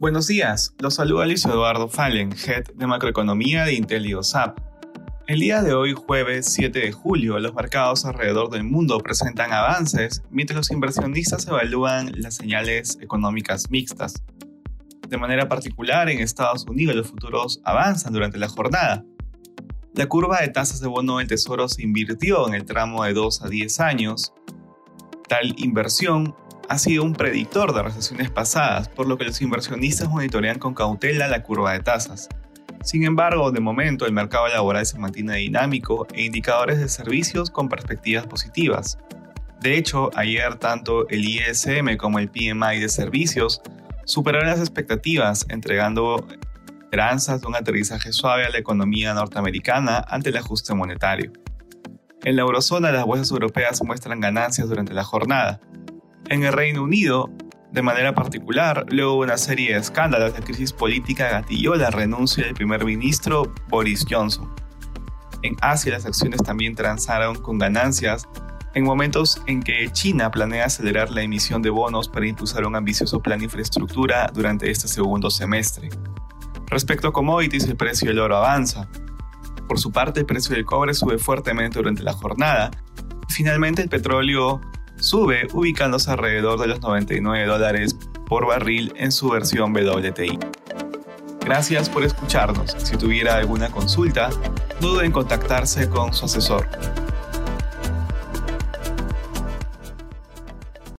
Buenos días, los saluda Luis Eduardo Fallen, Head de Macroeconomía de IntelioSAP. El día de hoy, jueves 7 de julio, los mercados alrededor del mundo presentan avances mientras los inversionistas evalúan las señales económicas mixtas. De manera particular, en Estados Unidos los futuros avanzan durante la jornada. La curva de tasas de bono del Tesoro se invirtió en el tramo de 2 a 10 años. Tal inversión ha sido un predictor de recesiones pasadas, por lo que los inversionistas monitorean con cautela la curva de tasas. Sin embargo, de momento el mercado laboral se mantiene dinámico e indicadores de servicios con perspectivas positivas. De hecho, ayer tanto el ISM como el PMI de servicios superaron las expectativas, entregando esperanzas de un aterrizaje suave a la economía norteamericana ante el ajuste monetario. En la eurozona, las bolsas europeas muestran ganancias durante la jornada, en el Reino Unido, de manera particular, luego una serie de escándalos, la crisis política gatilló la renuncia del primer ministro Boris Johnson. En Asia las acciones también transaron con ganancias en momentos en que China planea acelerar la emisión de bonos para impulsar un ambicioso plan de infraestructura durante este segundo semestre. Respecto a commodities, el precio del oro avanza. Por su parte, el precio del cobre sube fuertemente durante la jornada. finalmente, el petróleo sube ubicándose alrededor de los 99 dólares por barril en su versión WTI. Gracias por escucharnos. Si tuviera alguna consulta, dude en contactarse con su asesor.